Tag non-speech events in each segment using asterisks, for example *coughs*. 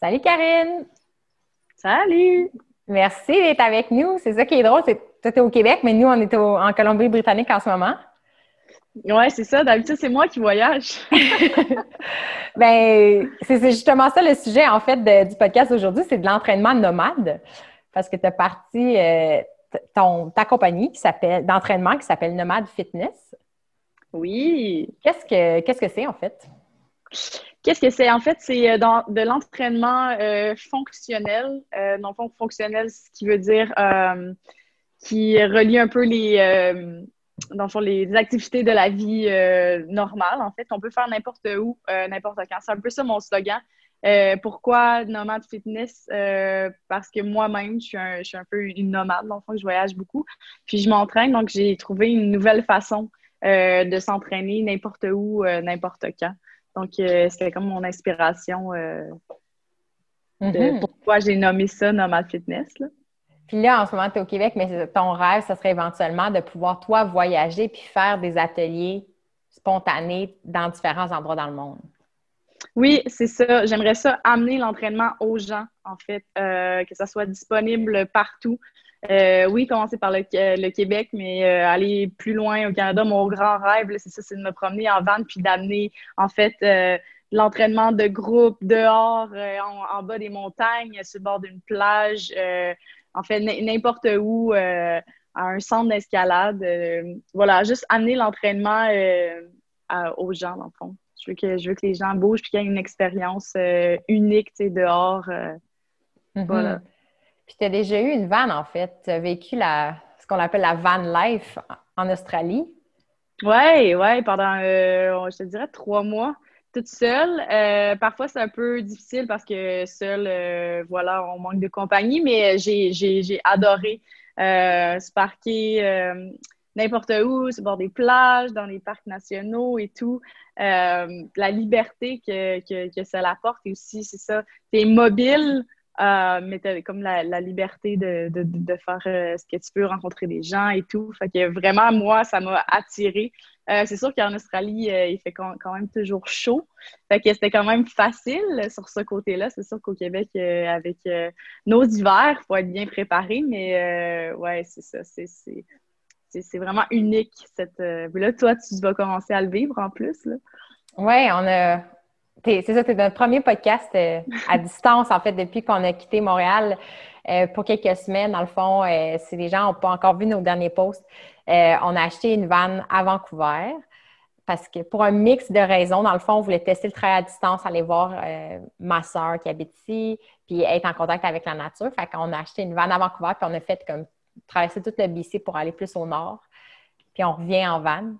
Salut Karine! Salut! Merci d'être avec nous. C'est ça qui est drôle. C'est toi, es au Québec, mais nous, on est en Colombie-Britannique en ce moment. Oui, c'est ça. D'habitude, c'est moi qui voyage. *laughs* ben, c'est justement ça le sujet, en fait, du podcast aujourd'hui. C'est de l'entraînement nomade. Parce que tu as parti euh, ton, ta compagnie qui s'appelle d'entraînement qui s'appelle Nomade Fitness. Oui. Qu'est-ce que qu'est-ce que c'est, en fait? Qu'est-ce que c'est? En fait, c'est euh, de l'entraînement euh, fonctionnel. Euh, fond, fonctionnel, ce qui veut dire qui relie un peu les, dans le fond, les activités de la vie normale. En fait, on peut faire n'importe où, n'importe quand. C'est un peu ça mon slogan. pourquoi nomade fitness? parce que moi-même, je, suis un, je suis un peu une nomade. Dans le fond, je voyage beaucoup. Puis je m'entraîne, donc j'ai trouvé une nouvelle façon de s'entraîner n'importe où, n'importe quand. Donc, euh, c'était comme mon inspiration euh, de mm-hmm. pourquoi j'ai nommé ça Nomad Fitness. Puis là, en ce moment, tu es au Québec, mais ton rêve, ce serait éventuellement de pouvoir, toi, voyager puis faire des ateliers spontanés dans différents endroits dans le monde. Oui, c'est ça. J'aimerais ça amener l'entraînement aux gens, en fait, euh, que ça soit disponible partout. Euh, oui, commencer par le, Québec, mais euh, aller plus loin au Canada. Mon grand rêve, c'est ça, c'est de me promener en van puis d'amener, en fait, l'entraînement de groupe dehors, en, bas des montagnes, sur le bord d'une plage, en fait, n'importe où, à un centre d'escalade. voilà, juste amener l'entraînement aux gens, dans le fond. Je veux, que, je veux que les gens bougent puis qu'il y ait une expérience unique, tu sais, dehors. Mm-hmm. Voilà. Puis tu as déjà eu une vanne, en fait. Tu as vécu la, ce qu'on appelle la van life en Australie. Oui, oui, pendant, euh, je te dirais, trois mois, toute seule. Euh, parfois, c'est un peu difficile parce que seule, euh, voilà, on manque de compagnie, mais j'ai adoré se parquer n'importe où, sur bord des plages, dans les parcs nationaux et tout. la liberté que, que, que ça apporte et aussi, c'est ça, tu es mobile euh, mais tu comme la, liberté de, faire euh, ce que tu peux, rencontrer des gens et tout. Fait que vraiment, moi, ça m'a attiré. Euh, c'est sûr qu'en Australie, il fait quand, même toujours chaud. Fait que c'était quand même facile sur ce côté-là. C'est sûr qu'au Québec, avec nos hivers, il faut être bien préparé, mais ouais, c'est ça. C'est vraiment unique. Cette, là, toi, tu vas commencer à le vivre en plus. Oui, on a, c'est ça, c'est notre premier podcast euh, à *laughs* distance, en fait, depuis qu'on a quitté Montréal euh, pour quelques semaines. Dans le fond, euh, si les gens n'ont pas encore vu nos derniers posts, on a acheté une vanne à Vancouver parce que pour un mix de raisons, dans le fond, on voulait tester le travail à distance, aller voir ma soeur qui habite ici, puis être en contact avec la nature. Fait qu'on a acheté une vanne à Vancouver, puis on a fait comme traverser toute le BC pour aller plus au nord. Puis on revient en vanne.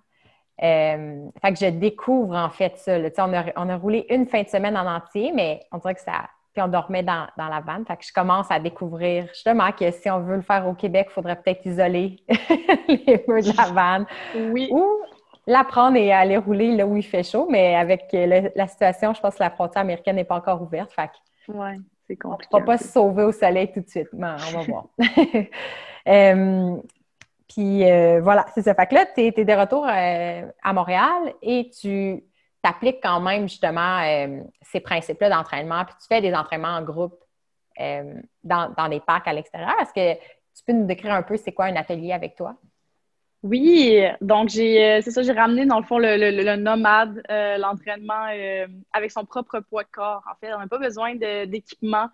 Euh, fait que je découvre en fait ça. On, a, on, a, roulé une fin de semaine en entier, mais on dirait que ça. Puis on dormait dans, la vanne. Fait que je commence à découvrir justement que si on veut le faire au Québec, il faudrait peut-être isoler *laughs* les murs de la vanne. Oui. Ou la prendre et aller rouler là où il fait chaud. Mais avec la situation, je pense que la frontière américaine n'est pas encore ouverte. Fait que ouais, c'est compliqué. On ne va pas se sauver au soleil tout de suite. Mais on va *laughs* voir. *laughs* euh, puis euh, voilà, c'est ça. Fait que là, tu es, de retour euh, à Montréal et tu t'appliques quand même justement euh, ces principes-là d'entraînement, puis tu fais des entraînements en groupe dans, dans, des parcs à l'extérieur. Est-ce que tu peux nous décrire un peu c'est quoi un atelier avec toi? Oui, donc j'ai c'est ça, j'ai ramené dans le fond le, nomade, l'entraînement avec son propre poids de corps. En fait, on n'a pas besoin d'équipement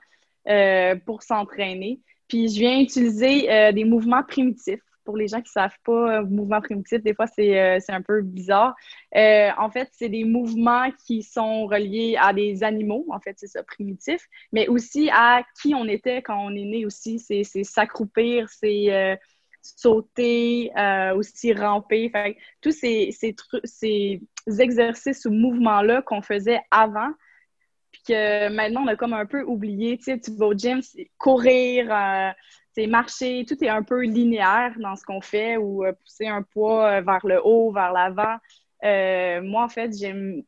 pour s'entraîner. Puis je viens utiliser des mouvements primitifs pour les gens qui ne savent pas, euh, mouvement primitif, des fois, c'est euh, un peu bizarre. Euh, en fait, c'est des mouvements qui sont reliés à des animaux, en fait, c'est ça, primitif, mais aussi à qui on était quand on est né aussi. C'est s'accroupir, c'est sauter, aussi ramper. Fait, tous ces, ces, ces exercices ou mouvements-là qu'on faisait avant, puis que maintenant, on a comme un peu oublié. Tu sais, tu vas au gym, courir, c'est marcher, tout est un peu linéaire dans ce qu'on fait ou euh, pousser un poids euh, vers le haut, vers l'avant. Euh, moi, en fait, j'aime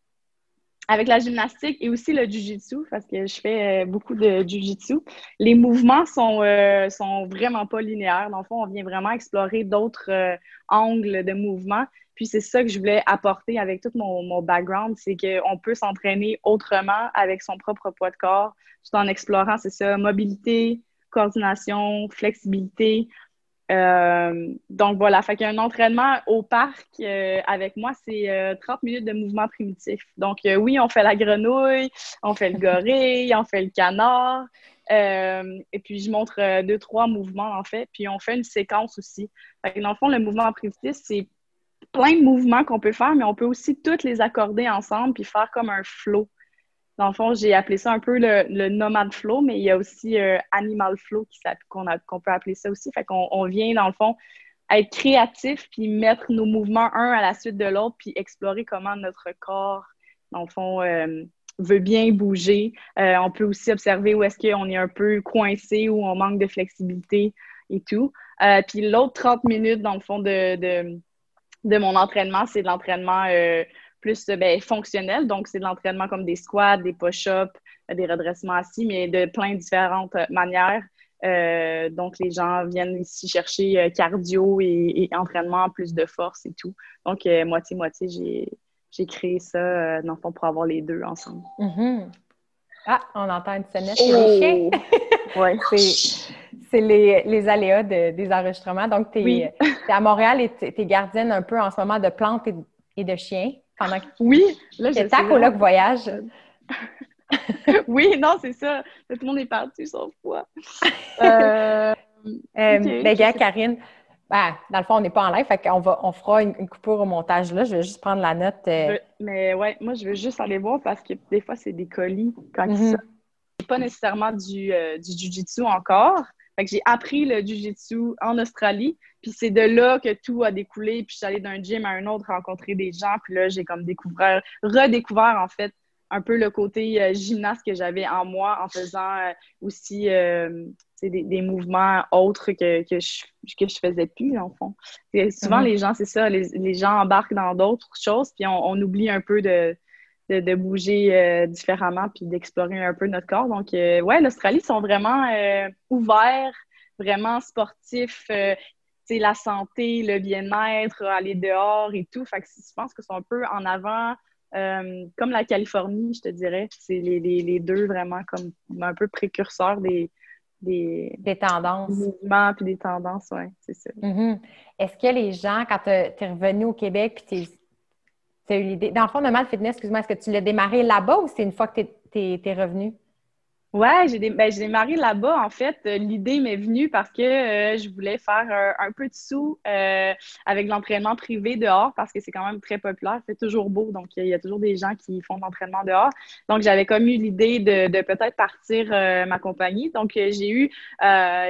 avec la gymnastique et aussi le jujitsu, parce que je fais beaucoup de jujitsu, les mouvements sont, sont vraiment pas linéaires. Dans le fond, on vient vraiment explorer d'autres angles de mouvement. Puis c'est ça que je voulais apporter avec tout mon background, c'est qu'on peut s'entraîner autrement avec son propre poids de corps, tout en explorant, c'est ça, mobilité, coordination, flexibilité, euh, donc voilà, fait qu'un entraînement au parc euh, avec moi, c'est 30 euh, minutes de mouvement primitif. Donc oui, on fait la grenouille, on fait le gorille, on fait le canard. et puis je montre deux, trois mouvements en fait. Puis on fait une séquence aussi. Fait que dans le fond, le mouvement primitif, c'est plein de mouvements qu'on peut faire, mais on peut aussi toutes les accorder ensemble puis faire comme un flow. Dans le fond, j'ai appelé ça un peu le, nomad flow, mais il y a aussi euh, animal flow qu'on peut appeler ça aussi. Fait qu'on on vient, dans le fond, être créatif puis mettre nos mouvements un à la suite de l'autre puis explorer comment notre corps, dans le fond, euh, veut bien bouger. Euh, on peut aussi observer où est-ce qu'on est un peu coincé, ou on manque de flexibilité et tout. puis l'autre 30 minutes, dans le fond, de, de, de mon entraînement, c'est de l'entraînement plus ben, fonctionnel. Donc, c'est de l'entraînement comme des squats, des push-ups, des redressements assis, mais de plein de différentes manières. Euh, donc, les gens viennent ici chercher euh, cardio et, entraînement, plus de force et tout. Donc, euh, moitié-moitié, j'ai créé ça, dans le fond, pour avoir les deux ensemble. Mm-hmm. Ah, on entend une sonnette oh! *laughs* c'est les, aléas des enregistrements. Donc, tu es, à Montréal et tu es gardienne un peu en ce moment de plantes et de chiens. Oui, là, je ta coloc voyage. *laughs* oui, non, c'est ça. Tout le monde est parti sauf moi. *laughs* euh, euh ben, gars, Karine, ben, dans le fond, on n'est pas en live, fait qu'on va, on fera une, coupure au montage là. Je vais juste prendre la note. Euh. Mais ouais, moi, je veux juste aller voir parce que des fois, c'est des colis quand mm -hmm. Pas nécessairement du, du jiu-jitsu encore. Fait que j'ai appris le jiu-jitsu en Australie, puis c'est de là que tout a découlé. Puis je suis allée d'un gym à un autre rencontrer des gens. Puis là, j'ai comme découvert, redécouvert en fait un peu le côté euh, gymnaste que j'avais en moi en faisant euh, aussi euh, des, mouvements autres que, que, je, que je faisais plus, en fond. souvent, mm-hmm. les gens, c'est ça, les, gens embarquent dans d'autres choses, puis on, oublie un peu de, de, bouger différemment puis d'explorer un peu notre corps. Donc, ouais, l'Australie sont vraiment ouverts, vraiment sportifs la santé, le bien-être, aller dehors et tout. Fait que je pense que c'est un peu en avant, euh, comme la Californie, je te dirais. C'est les, deux vraiment comme un peu précurseurs des, des, tendances. mouvements puis des tendances, oui, c'est ça. Mm-hmm. Est-ce que les gens, quand tu es revenu au Québec puis tu as eu l'idée. Dans le fond, Mal Fitness, excuse-moi, est-ce que tu l'as démarré là-bas ou c'est une fois que tu es, revenu? Ouais, j'ai ben, démarré là-bas. En fait, euh, l'idée m'est venue parce que euh, je voulais faire un peu de sous euh, avec l'entraînement privé dehors parce que c'est quand même très populaire. C'est toujours beau, donc il y, a toujours des gens qui font de l'entraînement dehors. Donc, j'avais comme eu l'idée de peut-être partir ma compagnie. Donc, j'ai eu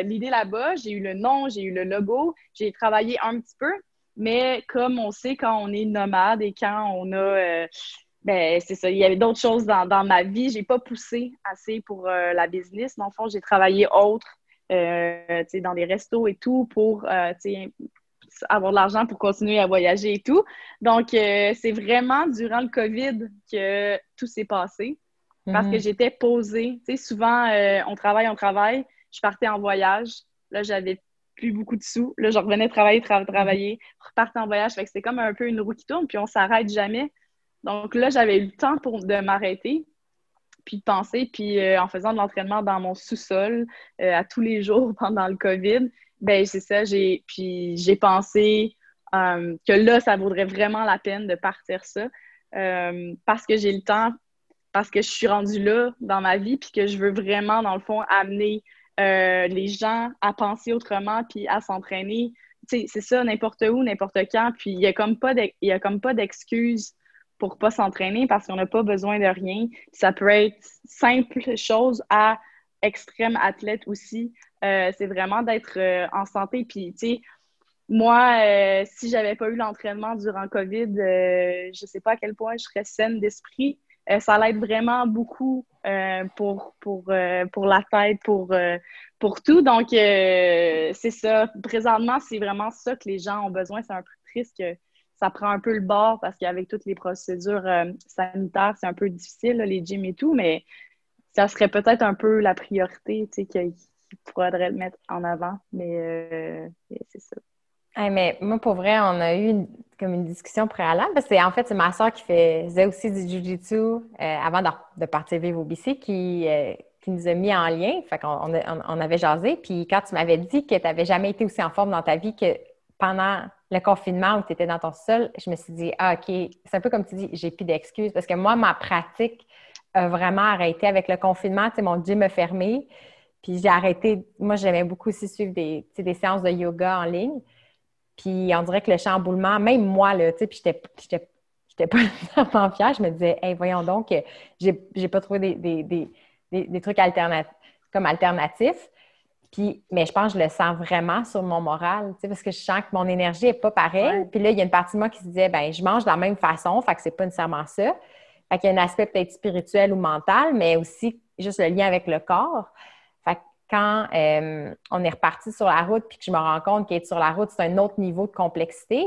l'idée là-bas, j'ai eu le nom, j'ai eu le logo, j'ai travaillé un petit peu. Mais comme on sait, quand on est nomade et quand on a ben, c'est ça. Il y avait d'autres choses dans, dans ma vie. J'ai pas poussé assez pour euh, la business. Dans le fond, j'ai travaillé autre, euh, dans des restos et tout pour euh, avoir de l'argent pour continuer à voyager et tout. Donc, c'est vraiment durant le COVID que tout s'est passé parce que mhm. j'étais posée. Tu sais, souvent, on travaille, on travaille. Je partais en voyage. Là, j'avais plus beaucoup de sous. Là, je revenais travailler, travailler, repartais en voyage. Fait que c'était comme un peu une roue qui tourne, puis on s'arrête jamais. Donc là, j'avais eu le temps pour, de m'arrêter, puis de penser, puis euh, en faisant de l'entraînement dans mon sous-sol euh, à tous les jours *laughs* pendant le COVID, ben c'est ça, j'ai puis j'ai pensé euh, que là, ça vaudrait vraiment la peine de partir ça parce que j'ai le temps, parce que je suis rendue là dans ma vie, puis que je veux vraiment, dans le fond, amener les gens à penser autrement, puis à s'entraîner. C'est ça, n'importe où, n'importe quand, puis il n'y a comme pas d'excuses pour pas s'entraîner parce qu'on n'a pas besoin de rien. Ça peut être simple chose à extrême athlète aussi. Euh, c'est vraiment d'être euh, en santé. Puis, tu sais, moi, euh, si j'avais pas eu l'entraînement durant COVID, je sais pas à quel point je serais saine d'esprit. ça l'aide vraiment beaucoup pour, pour, pour la tête, pour, pour tout. Donc, c'est ça. Présentement, c'est vraiment ça que les gens ont besoin. C'est un peu triste que ça prend un peu le bord parce qu'avec toutes les procédures euh, sanitaires, c'est un peu difficile, les gyms et tout, mais ça serait peut-être un peu la priorité, tu sais, qu'il faudrait le mettre en avant. Mais, euh, c'est ça. mais moi, pour vrai, on a eu comme une discussion préalable. Parce que en fait, c'est ma soeur qui faisait aussi du Jiu-Jitsu euh, avant de, partir vivre au BC qui, qui nous a mis en lien. Fait qu'on on, avait jasé. Puis quand tu m'avais dit que tu n'avais jamais été aussi en forme dans ta vie que pendant le confinement où tu étais dans ton sol, je me suis dit, ah, OK, c'est un peu comme tu dis, j'ai plus d'excuses parce que moi, ma pratique a vraiment arrêté avec le confinement. Tu mon gym a fermé. Puis j'ai arrêté. Moi, j'aimais beaucoup aussi suivre des, séances de yoga en ligne. Puis on dirait que le chamboulement, même moi, là, tu sais, puis j'étais pas *laughs* vraiment fière. Je me disais, hey, voyons donc, j'ai pas trouvé des trucs comme alternatifs. Puis, mais je pense que je le sens vraiment sur mon moral, parce que je sens que mon énergie n'est pas pareille. Puis là, il y a une partie de moi qui se disait, ben je mange de la même façon, fait que c'est pas nécessairement ça. Fait qu'il y a un aspect peut-être spirituel ou mental, mais aussi juste le lien avec le corps. Fait que quand euh, on est reparti sur la route, puis que je me rends compte qu'être sur la route, c'est un autre niveau de complexité,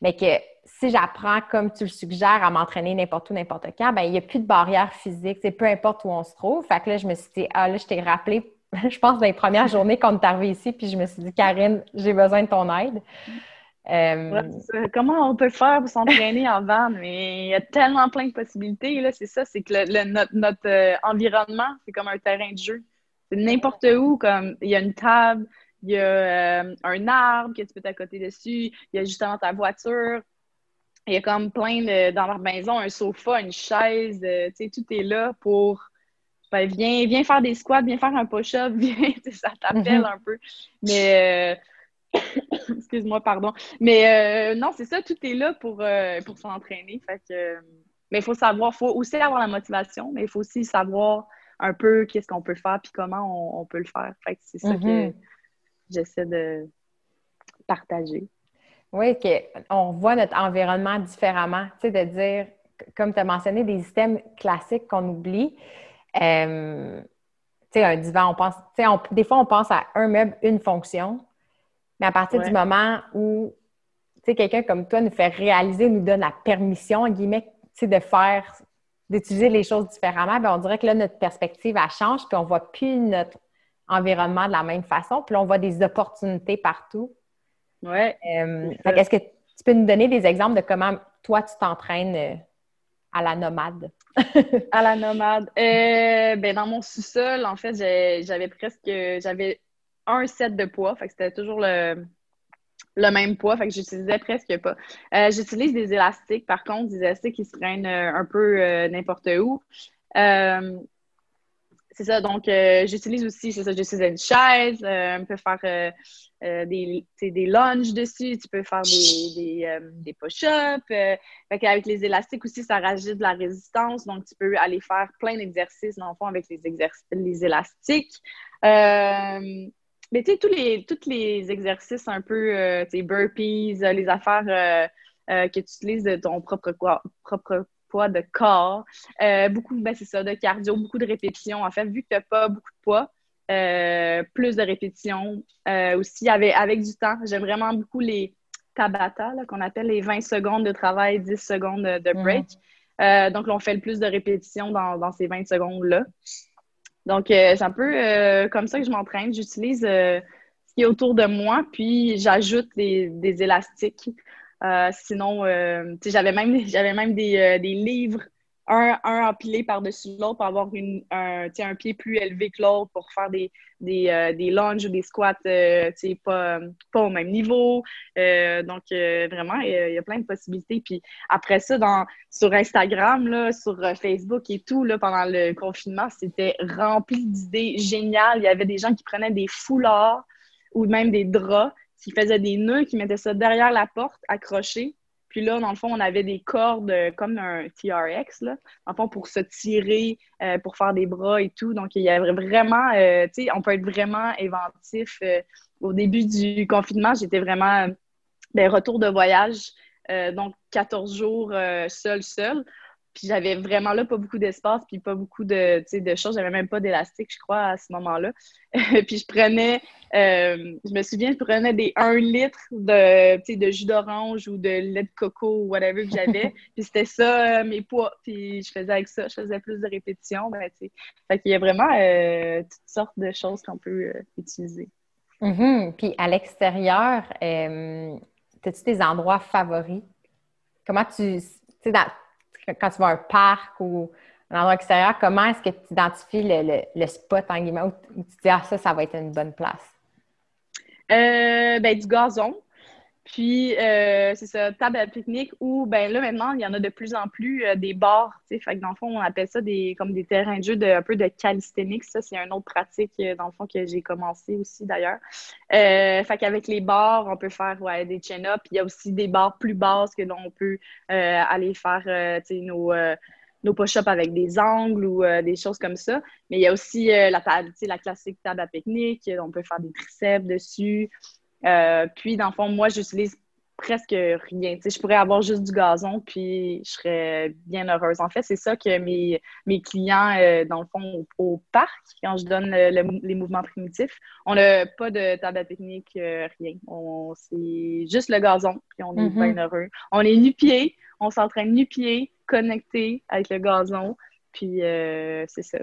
mais que si j'apprends, comme tu le suggères, à m'entraîner n'importe où, n'importe quand, ben il n'y a plus de barrière physique, c'est peu importe où on se trouve. Fait que là, je me suis dit, ah là, je t'ai rappelé, *laughs* je pense, dans les premières journées qu'on est arrivé ici, puis je me suis dit, Karine, j'ai besoin de ton aide. Euh, comment on peut faire pour s'entraîner en *laughs* van? Mais il y a tellement plein de possibilités. Là, c'est ça, c'est que le, notre, euh, environnement, c'est comme un terrain de jeu. C'est n'importe où, comme il y a une table, il y a euh, un arbre que tu peux t'accoter dessus, il y a justement ta voiture. Il y a comme plein de, dans leur maison, un sofa, une chaise, tu sais, tout est là pour. Ben, viens, faire des squats, viens faire un push-up, *laughs* viens, ça t'appelle mm-hmm. un peu. Mais. Euh, *coughs* excuse-moi, pardon. Mais non, c'est ça, tout est là pour, pour s'entraîner. Fait que. Mais il faut savoir, il faut aussi avoir la motivation, mais il faut aussi savoir un peu qu'est-ce qu'on peut faire puis comment on, peut le faire. Fait que c'est ça que mm-hmm j'essaie de partager. Oui, qu'on voit notre environnement différemment. Tu sais, de dire, comme tu as mentionné, des systèmes classiques qu'on oublie. Euh, tu sais, un divan, on pense, tu sais, des fois, on pense à un meuble, une fonction. Mais à partir du moment où, tu sais, quelqu'un comme toi nous fait réaliser, nous donne la permission, en guillemets, tu sais, de faire, d'utiliser les choses différemment, bien, on dirait que là, notre perspective, elle change, puis on ne voit plus notre environnement de la même façon. Puis là, on voit des opportunités partout. Oui. Euh, est-ce que tu peux nous donner des exemples de comment toi, tu t'entraînes euh, à la nomade? à la nomade. Euh, ben, dans mon sous-sol, en fait, j'avais presque j'avais un set de poids. Fait que c'était toujours le, le même poids. Fait que j'utilisais presque pas. J'utilise des élastiques, par contre, des élastiques qui se traînent un peu n'importe où. C'est ça, donc euh, j'utilise aussi, c'est ça, j'utilise une chaise, euh, on peut faire euh, des, des lunges dessus, tu peux faire des, des, des push-ups. avec les élastiques aussi, ça rajoute de la résistance, donc tu peux aller faire plein d'exercices, dans le fond, avec les, les élastiques. mais tu sais, tous les, tous les exercices un peu, tu sais, burpees, les affaires que tu utilises de ton propre, propre poids de corps. Euh, beaucoup, ben c'est ça, de cardio, beaucoup de répétitions. En fait, vu que tu n'as pas beaucoup de poids, euh, plus de répétitions. Euh, aussi, avec, avec du temps, j'aime vraiment beaucoup les Tabata, qu'on appelle les 20 secondes de travail, 10 secondes de, break. donc, on fait le plus de répétitions dans, dans ces 20 secondes-là. Donc, c'est un peu comme ça que je m'entraîne. J'utilise ce qui est autour de moi, puis j'ajoute des, des élastiques euh, sinon, euh, j'avais même, *laughs* j'avais même des, euh, des, livres, un, un empilé par-dessus l'autre pour avoir une, un, un pied plus élevé que l'autre pour faire des, des, des lunges ou des squats pas, pas au même niveau. donc, vraiment, il y, a plein de possibilités. Puis après ça, dans, sur Instagram, là, sur Facebook et tout, là, pendant le confinement, c'était rempli d'idées géniales. Il y avait des gens qui prenaient des foulards ou même des draps qui faisait des nœuds, qui mettait ça derrière la porte, accroché. Puis là, dans le fond, on avait des cordes euh, comme un TRX, là, dans fond, pour se tirer, euh, pour faire des bras et tout. Donc, il y avait vraiment, euh, tu sais, on peut être vraiment inventif. au début du confinement, j'étais vraiment, ben, retour de voyage, donc 14 jours seul, seul. Puis j'avais vraiment là pas beaucoup d'espace, puis pas beaucoup de, de choses. J'avais même pas d'élastique, je crois, à ce moment-là. *laughs* puis je prenais, euh, je me souviens, je prenais des 1 litre de, de jus d'orange ou de lait de coco ou whatever que j'avais. *laughs* puis c'était ça, euh, mes poids. Puis je faisais avec ça, je faisais plus de répétitions. Ben, fait qu'il y a vraiment euh, toutes sortes de choses qu'on peut utiliser. Mm-hmm. Puis à l'extérieur, as-tu des endroits favoris? Comment tu. Sais, quand tu vas à un parc ou un endroit extérieur, comment est-ce que tu identifies le, spot en guillemets où, tu dis Ah, ça, ça va être une bonne place? Euh, ben, du gazon. Puis, euh, c'est ça, table à pique-nique où, ben là, maintenant, il y en a de plus en plus euh, des bars. Fait que dans le fond, on appelle ça des, comme des terrains de jeu de, un peu de calisthenics. Ça, c'est une autre pratique, euh, dans le fond, que j'ai commencé aussi, d'ailleurs. fait qu'avec les bars, on peut faire, ouais, des chin-ups. Il y a aussi des bars plus basses que l'on peut aller faire, nos nos push-ups avec des angles ou des choses comme ça. Mais il y a aussi la table, la classique table à pique-nique. On peut faire des triceps dessus. Euh, puis, dans le fond, moi, j'utilise presque rien. je pourrais avoir juste du gazon, puis je serais bien heureuse. En fait, c'est ça que mes, mes clients, euh, dans le fond, au, parc, quand je donne les mouvements primitifs, on n'a pas de table à technique, euh, rien. C'est juste le gazon, puis on est mm-hmm. bien heureux. On est nu-pied, on s'entraîne nu-pied, connecté avec le gazon, puis c'est ça.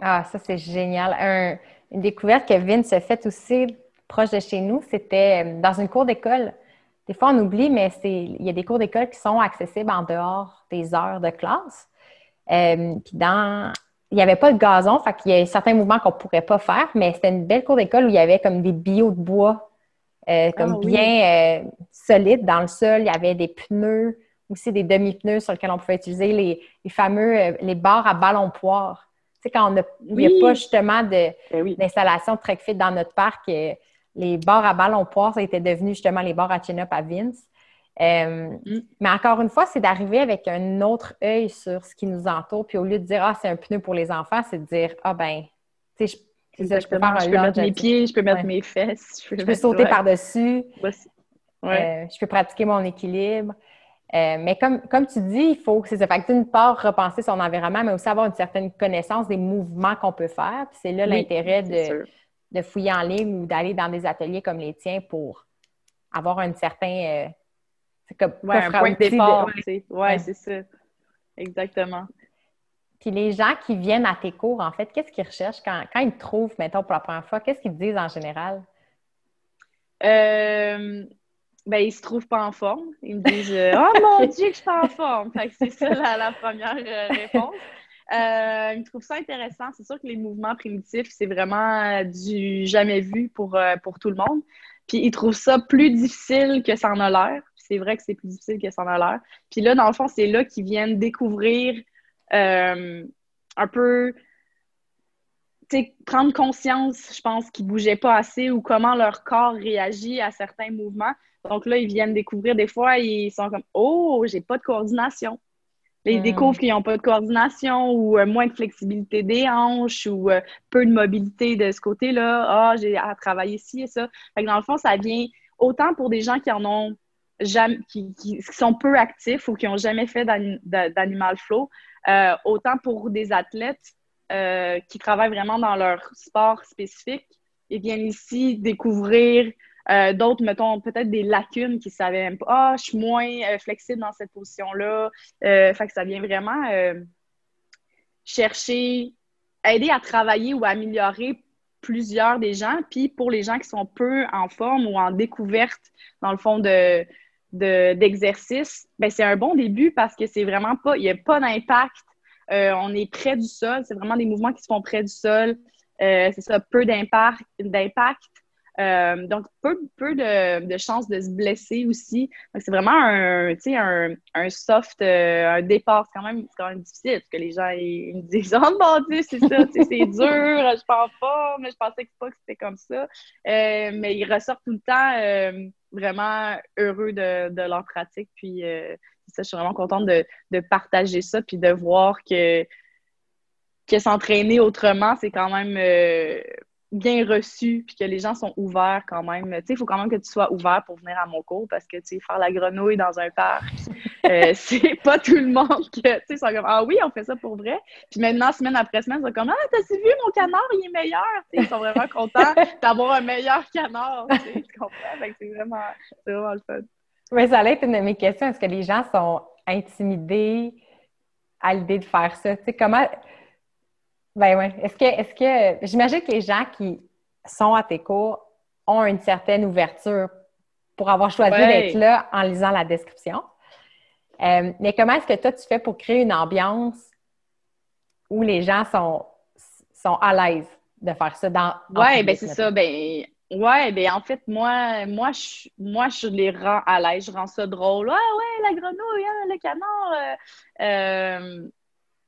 Ah, ça, c'est génial. une découverte que Vince a faite aussi proche de chez nous, c'était euh, dans une cour d'école. Des fois, on oublie, mais il y a des cours d'école qui sont accessibles en dehors des heures de classe. Euh, puis dans, il n'y avait pas de gazon, fait qu'il y a certains mouvements qu'on ne pourrait pas faire, mais c'était une belle cour d'école où il y avait comme des billots de bois, euh, comme ah bien solides dans le sol. Il y avait des pneus, aussi des demi-pneus sur lesquels on pouvait utiliser les, fameux, les barres à ballon poire. Tu sais, quand on il n'y a pas justement ben d'installation de, track fit dans notre parc, les bars à ballon poire, ça était devenu justement les bars à chin-up à Vince. Euh, mm. Mais encore une fois, c'est d'arriver avec un autre œil sur ce qui nous entoure. Puis au lieu de dire Ah, c'est un pneu pour les enfants, c'est de dire Ah, ben, tu sais, je, je, peux, faire je peux mettre mes pieds, je peux mettre mes fesses. Je peux, sauter par-dessus. Euh, je peux pratiquer mon équilibre. Euh, mais comme, comme tu dis, il faut, c'est ça. Fait d'une part, repenser son environnement, mais aussi avoir une certaine connaissance des mouvements qu'on peut faire. Puis c'est là l'intérêt de de fouiller en ligne ou d'aller dans des ateliers comme les tiens pour avoir un certain. c'est comme un point de départ. Oui, c'est ça. Exactement. Puis les gens qui viennent à tes cours, en fait, qu'est-ce qu'ils recherchent quand, quand ils te trouvent, mettons, pour la première fois? Qu'est-ce qu'ils te disent en général? Euh, ben, ils se trouvent pas en forme. Ils me disent euh, Oh mon *laughs* Dieu, que je suis pas en forme! c'est ça la, première euh, réponse. Euh, ils trouvent ça intéressant. C'est sûr que les mouvements primitifs, c'est vraiment du jamais vu pour, euh, pour tout le monde. Puis ils trouvent ça plus difficile que ça en a l'air. C'est vrai que c'est plus difficile que ça en a l'air. Puis là, dans le fond, c'est là qu'ils viennent découvrir euh, un peu, prendre conscience, je pense, qu'ils bougeaient pas assez ou comment leur corps réagit à certains mouvements. Donc là, ils viennent découvrir des fois, ils sont comme Oh, j'ai pas de coordination. Ils découvrent qu'ils n'ont pas de coordination ou euh, moins de flexibilité des hanches ou euh, peu de mobilité de ce côté-là. Ah, j'ai à travailler ci et ça. Fait dans le fond, ça vient autant pour des gens qui en ont jamais, qui, sont peu actifs ou qui n'ont jamais fait d'animal flow, euh, autant pour des athlètes qui travaillent vraiment dans leur sport spécifique. Ils viennent ici découvrir euh, d'autres, mettons, peut-être des lacunes qui ne savaient même pas. Ah, je suis moins euh, flexible dans cette position-là. Euh, fait que ça vient vraiment chercher, aider à travailler ou à améliorer plusieurs des gens. Puis pour les gens qui sont peu en forme ou en découverte, dans le fond, de, d'exercice, ben c'est un bon début parce que c'est vraiment pas, il n'y a pas d'impact. on est près du sol, c'est vraiment des mouvements qui se font près du sol. c'est ça, peu d'impact, d'impact. Euh, donc, peu, peu de, chances de se blesser aussi. C'est vraiment un, un, un soft, euh, un départ. C'est quand, même, quand même difficile parce que les gens ils, me disent *laughs* Oh mon Dieu, c'est ça, c'est dur, je pense pas, mais je pensais pas que c'était comme ça. Euh, mais ils ressortent tout le temps vraiment heureux de, leur pratique. Puis, ça, je suis vraiment contente de, de partager ça puis de voir que, que s'entraîner autrement, c'est quand même bien reçu, puis que les gens sont ouverts quand même. Tu sais, il faut quand même que tu sois ouvert pour venir à mon cours parce que, tu sais, faire la grenouille dans un parc, *laughs* euh, c'est pas tout le monde que, tu sais, ils sont comme, ah oui, on fait ça pour vrai. Puis maintenant, semaine après semaine, ils sont comme, ah, t'as-tu vu mon canard, il est meilleur? Tu sais, ils sont vraiment contents *laughs* d'avoir un meilleur canard. Tu, sais, tu comprends? Fait que c'est vraiment, vraiment le fun. Oui, ça allait être une de mes questions. Est-ce que les gens sont intimidés à l'idée de faire ça? Tu sais, comment ben oui. Est-ce que, est-ce que, j'imagine que les gens qui sont à tes cours ont une certaine ouverture pour avoir choisi d'être là en lisant la description. Euh, mais comment est-ce que toi, tu fais pour créer une ambiance où les gens sont, sont à l'aise de faire ça dans. Oui, ben c'est ça. Ben, ouais, ben en fait, moi, moi, je, moi, je les rends à l'aise. Je rends ça drôle. Ah ouais, la grenouille, hein, le canard. Euh, euh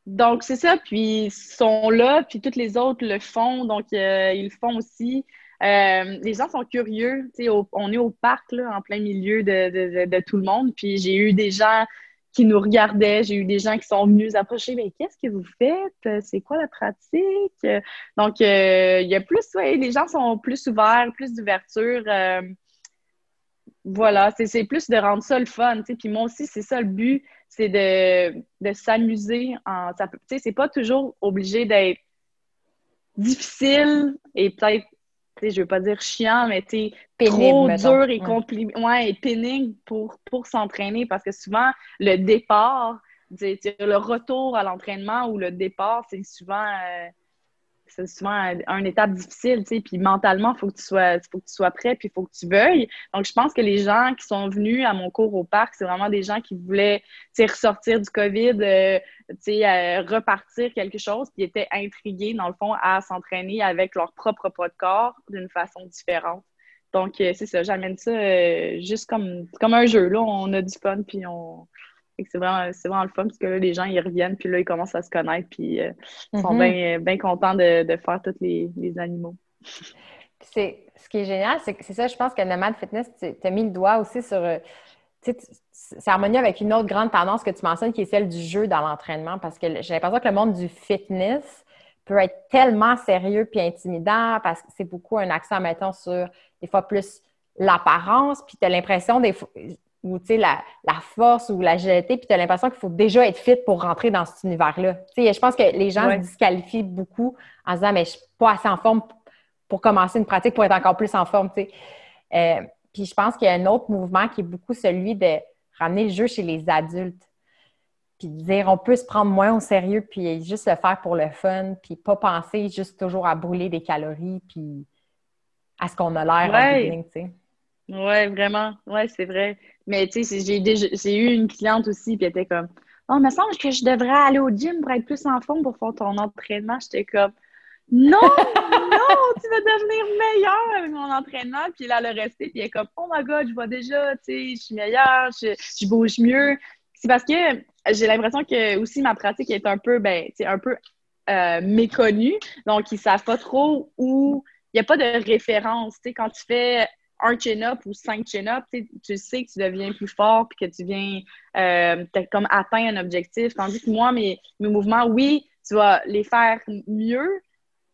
donc, c'est ça. Puis, ils sont là, puis toutes les autres le font. Donc, euh, ils le font aussi. Euh, les gens sont curieux. on est au parc, là, en plein milieu de, tout le monde. Puis, j'ai eu des gens qui nous regardaient. J'ai eu des gens qui sont venus approcher. Mais qu'est-ce que vous faites? C'est quoi la pratique? Donc, euh, il y a plus, ouais, les gens sont plus ouverts, plus d'ouverture. voilà, c'est plus de rendre ça le fun. Puis moi aussi, c'est ça le but c'est de, de s'amuser. En, ça c'est pas toujours obligé d'être difficile et peut-être, je veux pas dire chiant, mais tu trop dur et, ouais. et pénible pour, pour s'entraîner parce que souvent, le départ, le retour à l'entraînement ou le départ, c'est souvent... Euh, c'est souvent une étape difficile, tu sais, puis mentalement, il faut, que tu sois, faut que tu sois prêt, puis il faut que tu veuilles. Donc, je pense que les gens qui sont venus à mon cours au parc, c'est vraiment des gens qui voulaient, tu sais, ressortir du COVID, euh, tu sais, euh, repartir quelque chose, puis étaient intrigués, dans le fond, à s'entraîner avec leur propre poids de corps d'une façon différente. Donc, euh, c'est ça, j'amène ça juste comme, comme un jeu, là, on a du fun, puis on c'est vraiment, vraiment le fun parce que là, les gens, ils reviennent, puis là, ils commencent à se connaître, puis euh, ils sont mm-hmm. bien contents de, faire tous les, animaux. C'est, ce qui est génial, c'est que c'est ça, je pense que Nomad Fitness, tu as mis le doigt aussi sur. Euh, c'est harmonieux avec une autre grande tendance que tu mentionnes, qui est celle du jeu dans l'entraînement, parce que j'ai l'impression que le monde du fitness peut être tellement sérieux puis intimidant parce que c'est beaucoup un accent, mettons, sur des fois plus l'apparence, puis tu as l'impression des fois, ou la, la force ou l'agilité, puis tu as l'impression qu'il faut déjà être fit pour rentrer dans cet univers-là. Je pense que les gens se disqualifient beaucoup en se disant Mais je suis pas assez en forme pour commencer une pratique pour être encore plus en forme. Euh, puis je pense qu'il y a un autre mouvement qui est beaucoup celui de ramener le jeu chez les adultes. Puis de dire on peut se prendre moins au sérieux, puis juste le faire pour le fun, puis pas penser juste toujours à brûler des calories, puis à ce qu'on a l'air en sais. Oui, vraiment. Oui, c'est vrai. Mais tu sais, j'ai déjà eu une cliente aussi, puis elle était comme Oh, me semble que je devrais aller au gym pour être plus en forme pour faire ton entraînement. J'étais comme Non, non, *laughs* tu vas devenir meilleure avec mon entraînement. Puis là, a resté, puis elle est comme Oh my god, je vois déjà, tu sais, je suis meilleure, je, bouge mieux. C'est parce que j'ai l'impression que aussi ma pratique est un peu, ben, un peu euh, méconnue. Donc, ils savent pas trop où. Il n'y a pas de référence. Tu sais, quand tu fais un chin-up ou cinq chin-up, tu sais que tu deviens plus fort puis que tu viens euh, comme atteindre un objectif. Tandis que moi, mes, mes mouvements, oui, tu vas les faire mieux,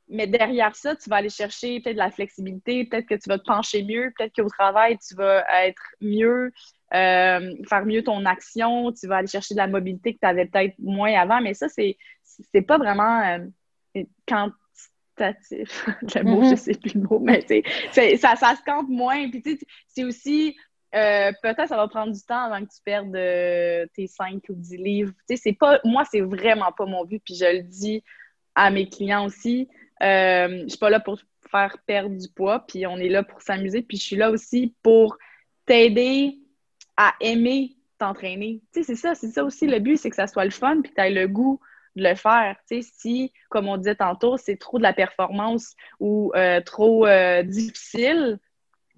mais derrière ça, tu vas aller chercher peut-être de la flexibilité, peut-être que tu vas te pencher mieux, peut-être qu'au travail, tu vas être mieux, euh, faire mieux ton action, tu vas aller chercher de la mobilité que tu avais peut-être moins avant, mais ça, c'est c'est pas vraiment euh, quand le *laughs* mot, je mm-hmm. sais plus le mot, mais ça, ça se compte moins. Puis c'est aussi, euh, peut-être ça va prendre du temps avant que tu perdes euh, tes 5 ou 10 livres. c'est pas, moi, c'est vraiment pas mon but, puis je le dis à mes clients aussi. Euh, je suis pas là pour faire perdre du poids, puis on est là pour s'amuser, puis je suis là aussi pour t'aider à aimer t'entraîner. c'est ça, c'est ça aussi le but, c'est que ça soit le fun, puis que tu aies le goût de le faire. Tu sais, si, comme on disait tantôt, c'est trop de la performance ou euh, trop euh, difficile,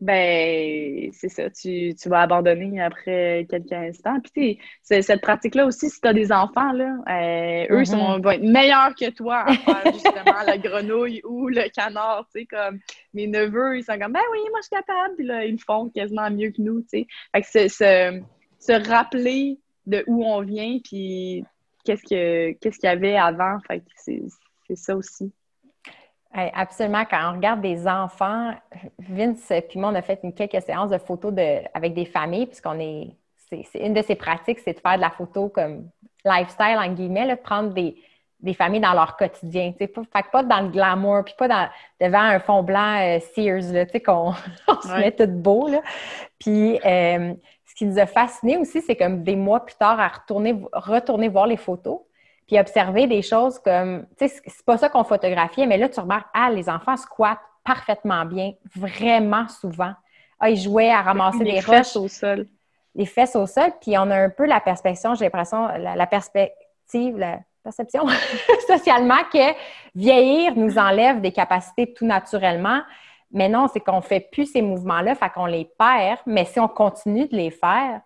ben c'est ça, tu, vas abandonner après quelques instants. Puis tu cette pratique-là aussi, si tu as des enfants, là, euh, eux sont, mm-hmm. vont être meilleurs que toi à faire justement la grenouille ou le canard. Tu sais, comme mes neveux, ils sont comme Ben oui, moi je suis capable, puis là, ils le font quasiment mieux que nous. Tu sais. Fait que se, se rappeler de où on vient, puis qu'est-ce qu'il y avait avant. Fait c'est ça aussi. absolument. Quand on regarde des enfants, Vince puis moi, on a fait une quelques séances de photos de, avec des familles, puisqu'on est. C'est une de ses pratiques, c'est de faire de la photo comme lifestyle, en guillemets, de prendre des, des familles dans leur quotidien. Fait que pas dans le glamour, puis pas dans, devant un fond blanc euh, Sears, là, qu'on *laughs* se met tout beau. Là. Puis euh, ce qui nous a fasciné aussi, c'est comme des mois plus tard à retourner, retourner voir les photos, puis observer des choses comme, tu sais, c'est pas ça qu'on photographiait, mais là, tu remarques, ah, les enfants squattent parfaitement bien, vraiment souvent. Ah, ils jouaient à ramasser des roches. au sol. Les fesses au sol, puis on a un peu la perspective, j'ai l'impression, la, perspective, la perception *laughs* socialement que vieillir nous enlève des capacités tout naturellement. Mais non, c'est qu'on ne fait plus ces mouvements-là, fait qu'on les perd. Mais si on continue de les faire,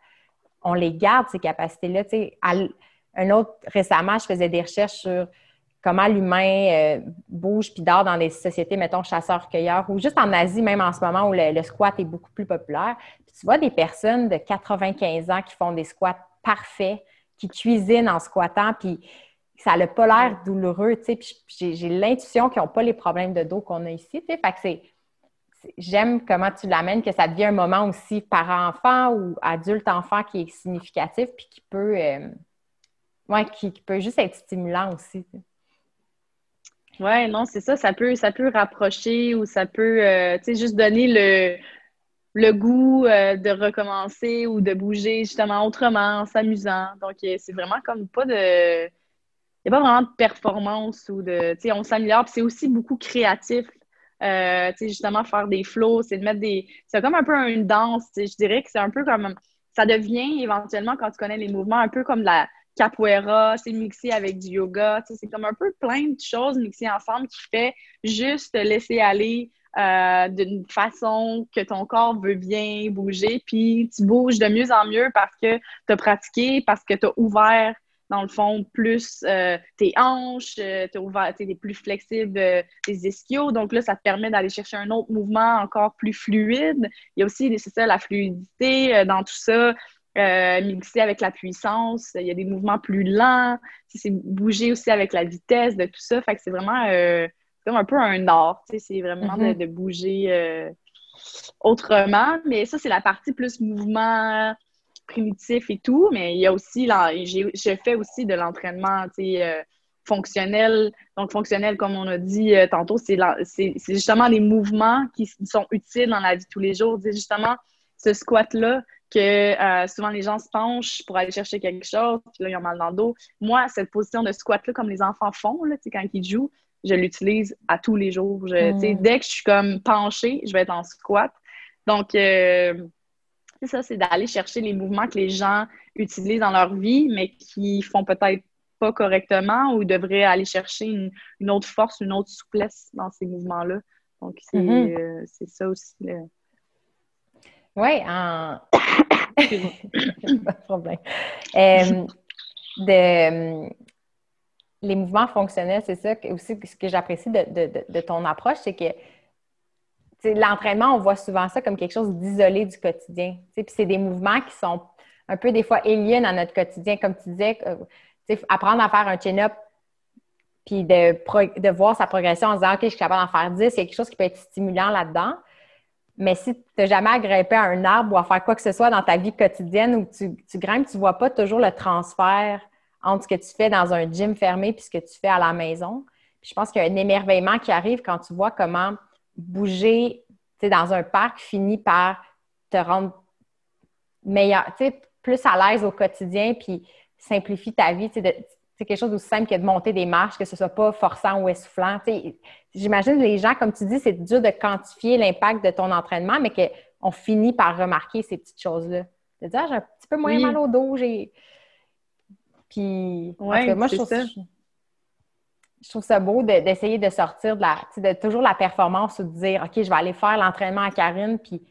on les garde, ces capacités-là. Un autre, récemment, je faisais des recherches sur comment l'humain euh, bouge puis dort dans des sociétés, mettons, chasseurs-cueilleurs, ou juste en Asie, même en ce moment où le, squat est beaucoup plus populaire. tu vois des personnes de 95 ans qui font des squats parfaits, qui cuisinent en squattant, puis ça n'a pas l'air douloureux, tu sais. j'ai l'intuition qu'ils n'ont pas les problèmes de dos qu'on a ici, tu sais. Fait que c'est j'aime comment tu l'amènes, que ça devient un moment aussi parent-enfant ou adulte-enfant qui est significatif puis qui peut, euh, qui, peut juste être stimulant aussi. Oui, non, c'est ça, ça peut, ça peut rapprocher ou ça peut, euh, juste donner le, le goût euh, de recommencer ou de bouger justement autrement, en s'amusant. Donc, c'est vraiment comme pas de... Il n'y a pas vraiment de performance ou de... Tu sais, on s'améliore. c'est aussi beaucoup créatif. Euh, justement, faire des flows, c'est de mettre des. C'est comme un peu une danse. Je dirais que c'est un peu comme. Ça devient éventuellement, quand tu connais les mouvements, un peu comme la capoeira, c'est mixé avec du yoga. C'est comme un peu plein de choses mixées ensemble qui fait juste te laisser aller euh, d'une façon que ton corps veut bien bouger. Puis tu bouges de mieux en mieux parce que tu as pratiqué, parce que tu as ouvert dans le fond, plus euh, tes hanches, euh, tu es plus flexible euh, tes ischios. Donc là, ça te permet d'aller chercher un autre mouvement encore plus fluide. Il y a aussi, c'est ça, la fluidité dans tout ça. mixer avec la puissance, il y a des mouvements plus lents, c'est bouger aussi avec la vitesse de tout ça. Fait que c'est vraiment comme un peu un art, c'est vraiment de, mm-hmm. de, bouger autrement. Mais ça, c'est la partie plus mouvement primitif et tout, mais il y a aussi, je fais aussi de l'entraînement, euh, fonctionnel. Donc, fonctionnel, comme on a dit euh, tantôt, c'est justement des mouvements qui sont utiles dans la vie de tous les jours. C'est justement ce squat-là que euh, souvent les gens se penchent pour aller chercher quelque chose, puis là, ils ont mal dans le dos. Moi, cette position de squat-là, comme les enfants font là, quand ils jouent, je l'utilise à tous les jours. Mm. Dès que je suis comme penchée, je vais être en squat. Donc, c'est ça, c'est d'aller chercher les mouvements que les gens utilisent dans leur vie, mais qui font peut-être pas correctement ou devraient aller chercher une, autre force, une autre souplesse dans ces mouvements-là. Donc, c'est mm-hmm. euh, ça aussi. Oui, en... *coughs* *laughs* pas de problème. Euh, de, les mouvements fonctionnels, c'est ça aussi ce que j'apprécie de, ton approche, c'est que l'entraînement, on voit souvent ça comme quelque chose d'isolé du quotidien. Puis c'est des mouvements qui sont un peu des fois aliens dans notre quotidien. Comme tu disais, euh, apprendre à faire un chin-up puis de, voir sa progression en disant OK, je suis capable d'en faire 10, il y a quelque chose qui peut être stimulant là-dedans. Mais si tu n'as jamais grimpé à un arbre ou à faire quoi que ce soit dans ta vie quotidienne où tu, grimpes, tu ne vois pas toujours le transfert entre ce que tu fais dans un gym fermé et ce que tu fais à la maison. Puis je pense qu'il y a un émerveillement qui arrive quand tu vois comment bouger dans un parc finit par te rendre meilleur, plus à l'aise au quotidien, puis simplifie ta vie. C'est quelque chose d'aussi simple que de monter des marches, que ce ne soit pas forçant ou essoufflant. J'imagine les gens, comme tu dis, c'est dur de quantifier l'impact de ton entraînement, mais qu'on finit par remarquer ces petites choses-là. De dire, ah, j'ai un petit peu moins mal au dos, j'ai. Puis, moi, je trouve ça je trouve ça beau d'essayer de, sortir de la, toujours la performance ou de dire, OK, je vais aller faire l'entraînement à Karine, puis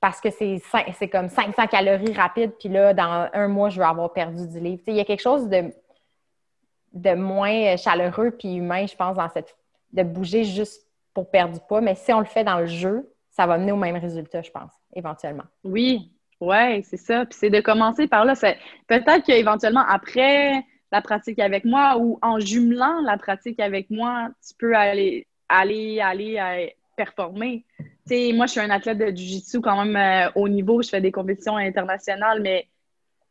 parce que c'est comme 500 calories rapides, puis là, dans un mois, je vais avoir perdu du livre. il y a quelque chose de, de moins chaleureux puis humain, je pense, dans cette de bouger juste pour perdre du poids. Mais si on le fait dans le jeu, ça va mener au même résultat, je pense, éventuellement. Oui, oui, c'est ça. Puis c'est de commencer par là. Peut-être qu'éventuellement, après la pratique avec moi ou en jumelant la pratique avec moi, tu peux aller, aller, aller, aller performer. moi, je suis un athlète de Jiu-Jitsu quand même euh, au niveau, je fais des compétitions internationales, mais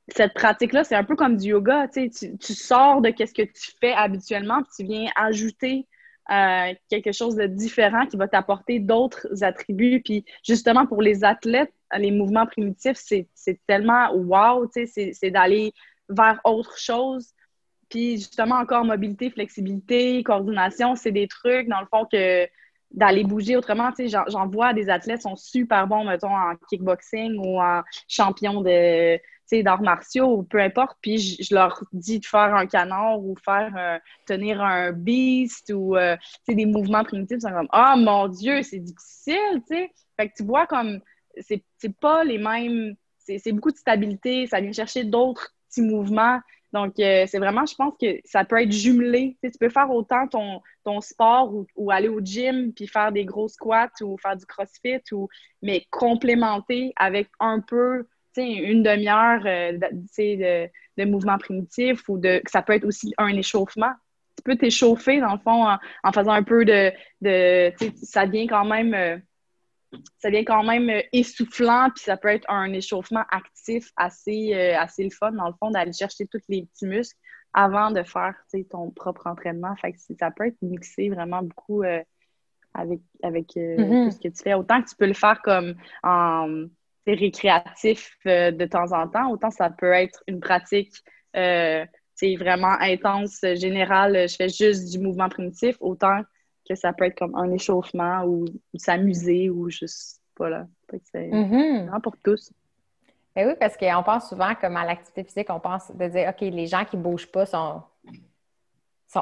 cette pratique-là, c'est un peu comme du yoga. Tu, tu sors de ce que tu fais habituellement, puis tu viens ajouter euh, quelque chose de différent qui va t'apporter d'autres attributs. Puis justement, pour les athlètes, les mouvements primitifs, c'est tellement wow, c'est d'aller vers autre chose. Puis justement, encore mobilité, flexibilité, coordination, c'est des trucs, dans le fond, que d'aller bouger autrement. Tu sais, j'en vois des athlètes sont super bons, mettons, en kickboxing ou en champion de d'arts martiaux ou peu importe, puis je, leur dis de faire un canard ou faire euh, tenir un beast ou euh, des mouvements primitifs, ils sont comme Ah mon Dieu, c'est difficile. Fait que tu vois comme c'est pas les mêmes, c'est beaucoup de stabilité, ça vient chercher d'autres petits mouvements. Donc, euh, c'est vraiment, je pense que ça peut être jumelé. Tu, peux faire autant ton, ton sport ou, aller au gym puis faire des gros squats ou faire du crossfit, ou, mais complémenter avec un peu une demi-heure euh, de, de, mouvement primitif ou de ça peut être aussi un échauffement. Tu peux t'échauffer, dans le fond, en, faisant un peu de. de ça devient quand même. Euh, ça devient quand même euh, essoufflant, puis ça peut être un échauffement actif assez, assez le fun, dans le fond, d'aller chercher tous les petits muscles avant de faire ton propre entraînement. Fait que ça peut être mixé vraiment beaucoup avec, avec mm-hmm. tout ce que tu fais. Autant que tu peux le faire comme en récréatif euh, de temps en temps, autant ça peut être une pratique euh, vraiment intense, générale, je fais juste du mouvement primitif, autant que ça peut être comme un échauffement ou, s'amuser ou juste, voilà. C'est vraiment pour tous. Ben oui, parce qu'on pense souvent comme à l'activité physique, on pense de dire, OK, les gens qui ne bougent pas sont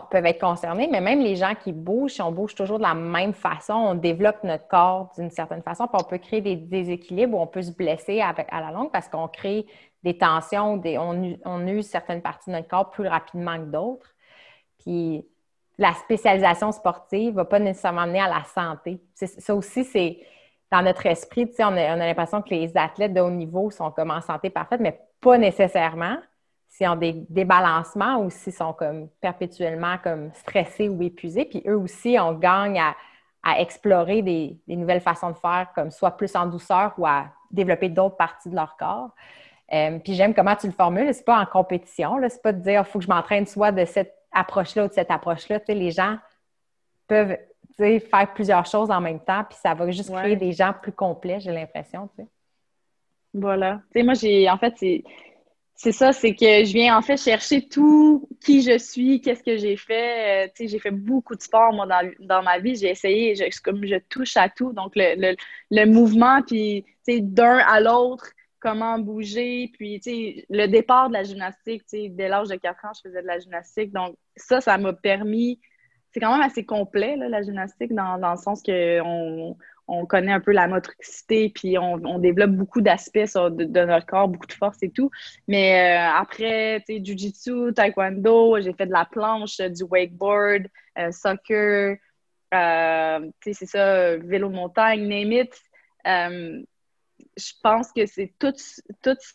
peuvent être concernés, mais même les gens qui bougent, si on bouge toujours de la même façon, on développe notre corps d'une certaine façon, puis on peut créer des déséquilibres où on peut se blesser à, la longue parce qu'on crée des tensions, des, on, use certaines parties de notre corps plus rapidement que d'autres. Puis la spécialisation sportive ne va pas nécessairement mener à la santé. Ça aussi, c'est dans notre esprit, on a, on a l'impression que les athlètes de haut niveau sont comme en santé parfaite, mais pas nécessairement s'ils ont des débalancements ou s'ils sont comme perpétuellement comme stressés ou épuisés. Puis eux aussi, on gagne à, explorer des, nouvelles façons de faire, comme soit plus en douceur ou à développer d'autres parties de leur corps. Euh, puis j'aime comment tu le formules. C'est pas en compétition. C'est pas de dire il faut que je m'entraîne soit de cette approche-là ou de cette approche-là. les gens peuvent faire plusieurs choses en même temps, puis ça va juste créer des gens plus complets, j'ai l'impression. Voilà. Tu sais, moi, j'ai en fait, c'est c'est ça, c'est que je viens en fait chercher tout qui je suis, qu'est-ce que j'ai fait. Euh, tu sais, j'ai fait beaucoup de sport, moi, dans, ma vie. J'ai essayé, je, comme je touche à tout. Donc, le, le, mouvement, puis, tu sais, d'un à l'autre, comment bouger. Puis, tu sais, le départ de la gymnastique, tu sais, dès l'âge de 4 ans, je faisais de la gymnastique. Donc, ça, ça m'a permis. C'est quand même assez complet, la gymnastique, dans, dans le sens qu'on on connaît un peu la motricité, puis on, développe beaucoup d'aspects de, notre corps, beaucoup de force et tout. Mais euh, après, tu sais, jujitsu, taekwondo, j'ai fait de la planche, du wakeboard, euh, soccer, euh, tu sais, c'est ça, vélo de montagne, name it. je pense que c'est tous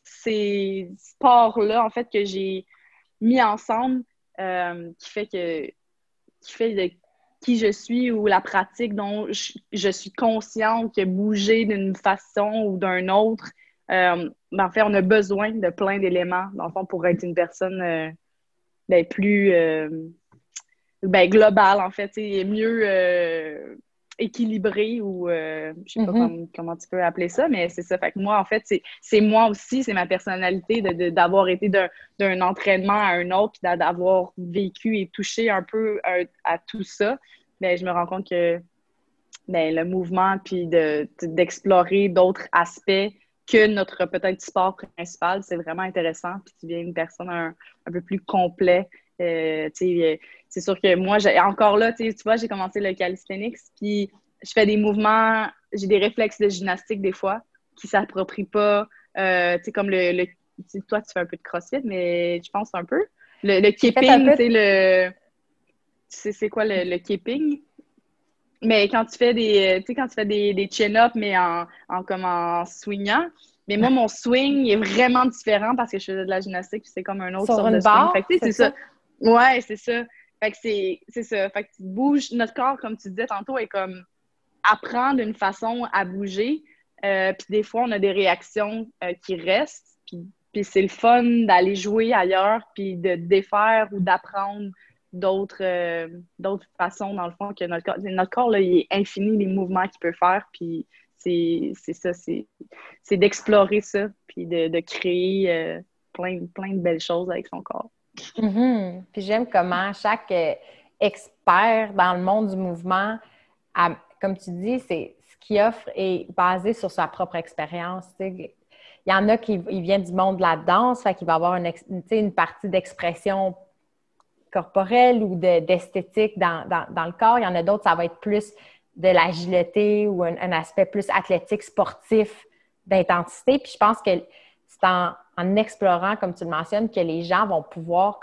ces sports-là, en fait, que j'ai mis ensemble qui fait que qui fait de, qui je suis ou la pratique dont je, suis consciente que bouger d'une façon ou d'une autre, euh, ben, en fait, on a besoin de plein d'éléments, dans le fond, pour être une personne euh, ben, plus euh, ben, globale, en fait, et mieux équilibrée ou je sais pas mm-hmm. comment, tu peux appeler ça, mais c'est ça. Fait que moi, en fait, c'est moi aussi, c'est ma personnalité d'avoir été d'un entraînement à un autre, puis d'avoir vécu et touché un peu à, tout ça. mais ben, je me rends compte que ben, le mouvement, puis d'explorer d'autres aspects que notre peut-être sport principal, c'est vraiment intéressant. Puis tu deviens une personne un, peu plus complet. Euh, c'est sûr que moi, encore là, tu vois, j'ai commencé le calisthenics, puis je fais des mouvements, j'ai des réflexes de gymnastique des fois qui ne s'approprient pas. Euh, tu sais, comme le, toi, tu fais un peu de crossfit, mais je pense un peu. Le, le keeping, tu sais, le. C'est quoi le, le keeping? Mais quand tu fais des, tu sais, quand tu fais des, des chin-ups, mais en, en, comme en swingant, mais moi, mon swing est vraiment différent parce que je faisais de la gymnastique, c'est comme un autre sur une barre. c'est ça. Ouais, c'est ça. Fait que c'est ça. Fait que tu bouges. Notre corps, comme tu disais tantôt, est comme apprendre une façon à bouger. Euh, puis des fois, on a des réactions euh, qui restent. Puis, c'est le fun d'aller jouer ailleurs, puis de défaire ou d'apprendre d'autres euh, d'autres façons, dans le fond, que notre corps. Notre corps, là, il est infini, les mouvements qu'il peut faire. Puis c'est ça, c'est d'explorer ça, puis de, de créer plein, plein de belles choses avec son corps. Mm-hmm. Puis j'aime comment chaque euh, expert dans le monde du mouvement, comme tu dis, c'est ce qu'il offre est basé sur sa propre expérience. Il y en a qui viennent du monde de la danse, fait qu'il va avoir une, une partie d'expression corporelle ou d'esthétique dans, le corps. Il y en a d'autres, ça va être plus de l'agilité ou un, un, aspect plus athlétique, sportif, d'intensité. Puis je pense que c'est en, en explorant, comme tu le mentionnes, que les gens vont pouvoir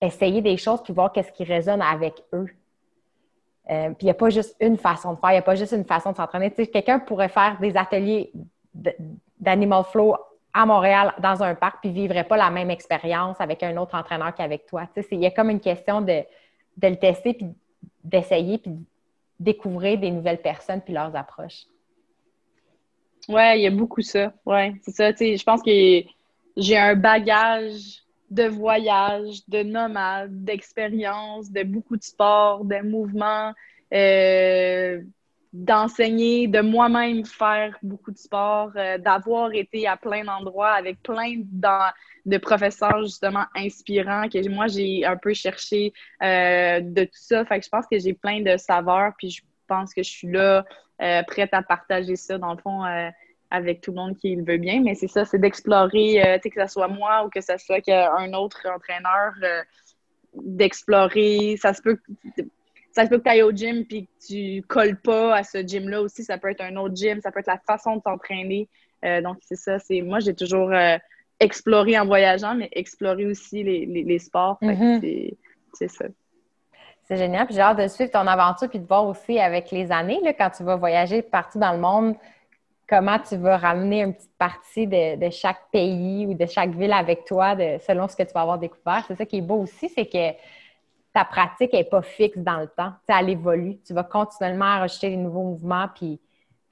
essayer des choses puis voir qu'est-ce qui résonne avec eux. Euh, puis il n'y a pas juste une façon de faire, il n'y a pas juste une façon de s'entraîner. Tu sais, quelqu'un pourrait faire des ateliers d'animal flow à Montréal dans un parc puis ne vivrait pas la même expérience avec un autre entraîneur qu'avec toi. Tu sais, il y a comme une question de, de le tester puis d'essayer puis découvrir des nouvelles personnes puis leurs approches. Ouais, il y a beaucoup ça. Ouais, c'est ça. Je pense que j'ai un bagage de voyage, de nomade, d'expérience, de beaucoup de sport, de mouvements, euh, d'enseigner, de moi-même faire beaucoup de sport, euh, d'avoir été à plein d'endroits avec plein de professeurs justement inspirants que moi j'ai un peu cherché euh, de tout ça. Fait que je pense que j'ai plein de saveurs, puis je pense que je suis là prête à partager ça, dans le fond, euh, avec tout le monde qui le veut bien. Mais c'est ça, c'est d'explorer, euh, que ce soit moi ou que ce soit un autre entraîneur, d'explorer. Ça se peut ça se peut que tu ailles au gym puis que tu colles pas à ce gym-là aussi. Ça peut être un autre gym, ça peut être la façon de s'entraîner. donc, c'est ça. C'est Moi, j'ai toujours exploré en voyageant, mais exploré aussi les, les, sports. Mm-hmm. C'est ça. C'est génial. Puis j'ai hâte de suivre ton aventure puis de voir aussi avec les années, là, quand tu vas voyager partout dans le monde, comment tu vas ramener une petite partie de, chaque pays ou de chaque ville avec toi de, selon ce que tu vas avoir découvert. C'est ça qui est beau aussi, c'est que ta pratique n'est pas fixe dans le temps. Tu elle évolue. Tu vas continuellement rajouter des nouveaux mouvements puis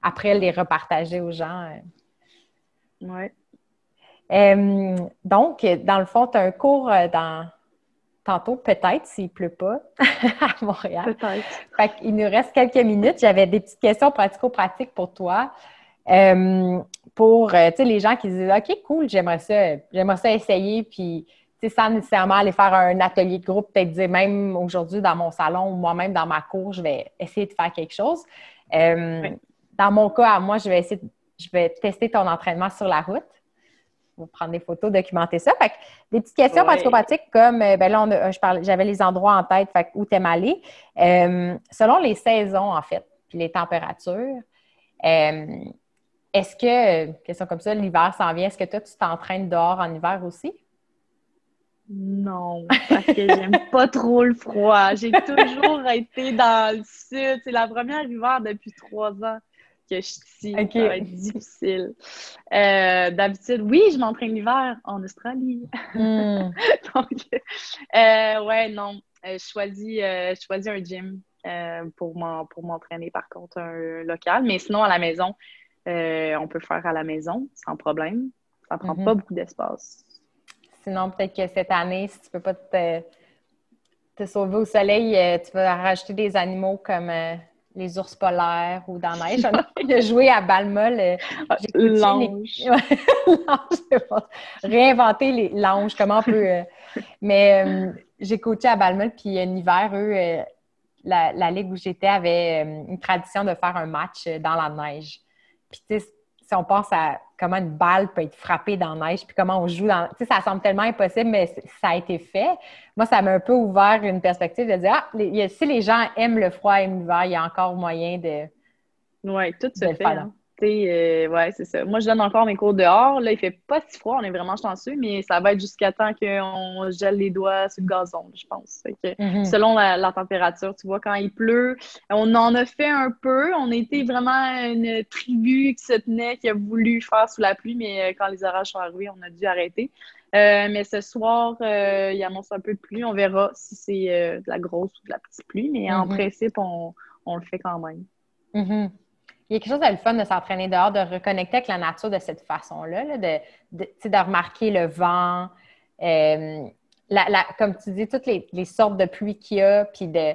après les repartager aux gens. Oui. Euh, donc, dans le fond, tu as un cours euh, dans tantôt, peut-être, s'il ne pleut pas *laughs* à Montréal. Peut-être. Il nous reste quelques minutes. J'avais des petites questions pratico-pratiques pour toi. Euh, pour euh, les gens qui disent OK, cool, j'aimerais ça, j'aimerais ça essayer, puis sans nécessairement aller faire un atelier de groupe, peut-être dire même aujourd'hui dans mon salon ou moi-même dans ma cour, je vais essayer de faire quelque chose. Euh, dans mon cas, moi, je vais essayer, je vais tester ton entraînement sur la route vous prendre des photos, documenter ça. Fait des petites questions pratico-pratiques comme, euh, ben là, euh, j'avais les endroits en tête, fait où t'aimes aller. Euh, selon les saisons, en fait, puis les températures, est-ce que, question comme ça, l'hiver s'en vient, est-ce que toi, tu t'entraînes dehors en hiver aussi? Non, parce que j'aime *laughs* pas trop le froid. J'ai toujours été dans le sud. C'est la première hiver depuis trois ans que je suis. Ça va être difficile. Euh, d'habitude, oui, je m'entraîne l'hiver en Australie. Hmm. *laughs* Donc, euh, ouais, non. Euh, je choisis, je choisis un gym pour m'entraîner, par contre, un local. Mais sinon, à la maison, on peut faire à la maison sans problème. Ça prend pas mhm. beaucoup d'espace. Sinon, peut-être que cette année, si tu peux pas te, te sauver au soleil, tu vas rajouter des animaux comme les ours polaires ou dans la neige. Envie de jouer à Balmol. Euh, l'ange. *laughs* Réinventer les l'ange, comment on peut. Euh, mais euh, j'ai coaché à Balmol, puis un hiver, eux, la, la, ligue où j'étais avait une tradition de faire un match dans la neige. Puis, tu sais, si on pense à comment une balle peut être frappée dans la neige, puis comment on joue dans... Tu sais, ça semble tellement impossible, mais ça a été fait. Moi, ça m'a un peu ouvert une perspective de dire, ah, si les gens aiment le froid et l'hiver, il y a encore moyen de... Oui, tout se fait. Hein. Euh, ouais, c'est ça. Moi, je donne encore mes cours dehors. Là, il fait pas si froid, on est vraiment chanceux, mais ça va être jusqu'à temps qu'on gèle les doigts sur le gazon, je pense. Mm-hmm. Selon la, température, tu vois, quand il pleut, on en a fait un peu. On était vraiment une tribu qui se tenait, qui a voulu faire sous la pluie, mais euh, quand les orages sont arrivés, on a dû arrêter. Euh, mais ce soir, il annonce un peu de pluie. On verra si c'est de la grosse ou de la petite pluie, mais en mm-hmm. principe, on, le fait quand même. Il y a quelque chose de le fun de s'entraîner dehors, de reconnecter avec la nature de cette façon-là, de, de, remarquer le vent, euh, comme tu dis, toutes les, sortes de pluie qu'il y a, puis de